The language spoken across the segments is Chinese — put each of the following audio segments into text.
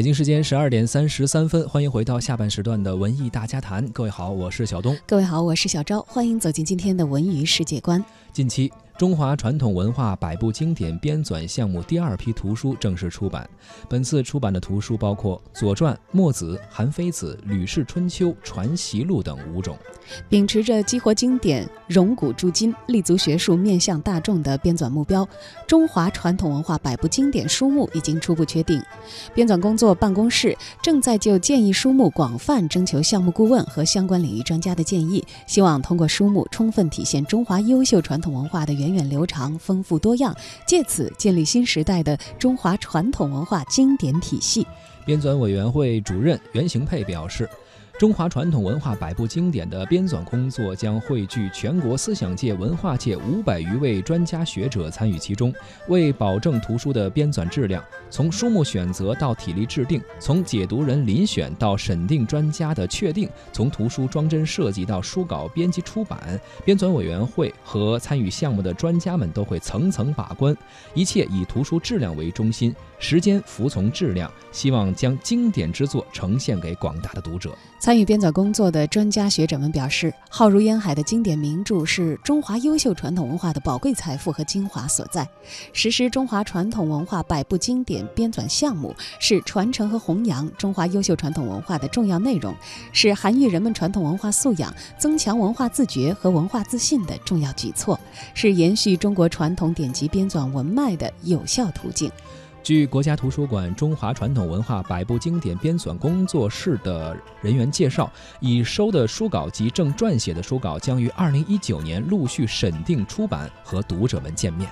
北京时间十二点三十三分，欢迎回到下半时段的文艺大家谈。各位好，我是小东。各位好，我是小昭。欢迎走进今天的文娱世界观。近期。中华传统文化百部经典编纂项目第二批图书正式出版。本次出版的图书包括《左传》《墨子》《韩非子》《吕氏春秋》《传习录》等五种。秉持着激活经典、融古铸今、立足学术、面向大众的编纂目标，中华传统文化百部经典书目已经初步确定。编纂工作办公室正在就建议书目广泛征求项目顾问和相关领域专家的建议，希望通过书目充分体现中华优秀传统文化的原。源远流长、丰富多样，借此建立新时代的中华传统文化经典体系。编纂委员会主任袁行佩表示。中华传统文化百部经典的编纂工作将汇聚全国思想界、文化界五百余位专家学者参与其中，为保证图书的编纂质量，从书目选择到体例制定，从解读人遴选到审定专家的确定，从图书装帧设计到书稿编辑出版，编纂委员会和参与项目的专家们都会层层把关，一切以图书质量为中心，时间服从质量，希望将经典之作呈现给广大的读者。参与编纂工作的专家学者们表示，浩如烟海的经典名著是中华优秀传统文化的宝贵财富和精华所在。实施中华传统文化百部经典编纂项目，是传承和弘扬中华优秀传统文化的重要内容，是涵育人们传统文化素养、增强文化自觉和文化自信的重要举措，是延续中国传统典籍编纂文脉的有效途径。据国家图书馆中华传统文化百部经典编纂工作室的人员介绍，已收的书稿及正撰写的书稿将于二零一九年陆续审定出版，和读者们见面。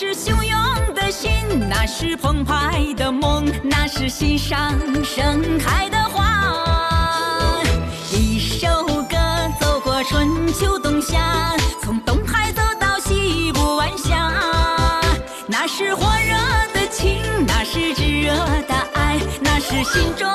是汹涌的心，那是澎湃的梦，那是心上盛开的花。一首歌走过春秋冬夏，从东海走到西部晚霞。那是火热的情，那是炙热的爱，那是心中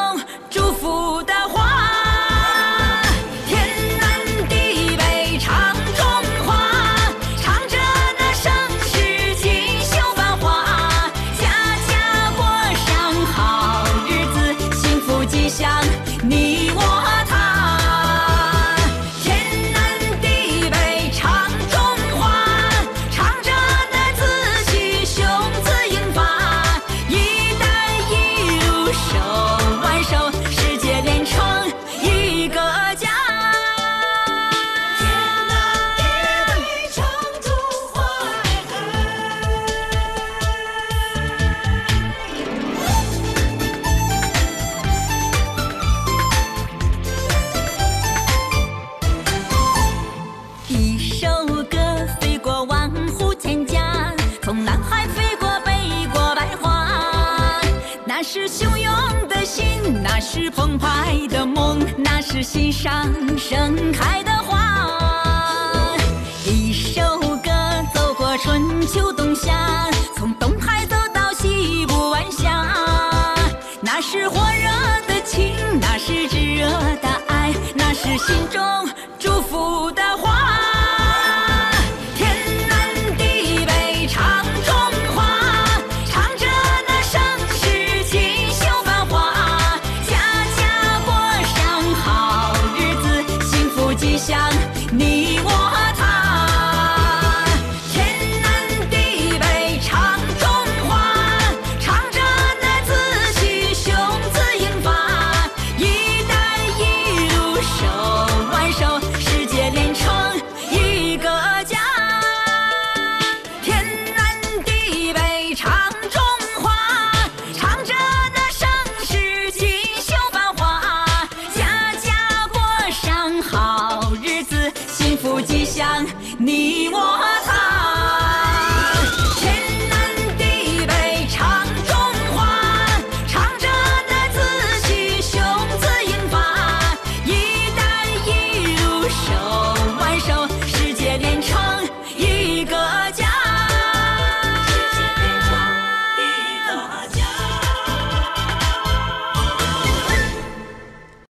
是汹涌的心，那是澎湃的梦，那是心上盛开的花。一首歌走过春秋冬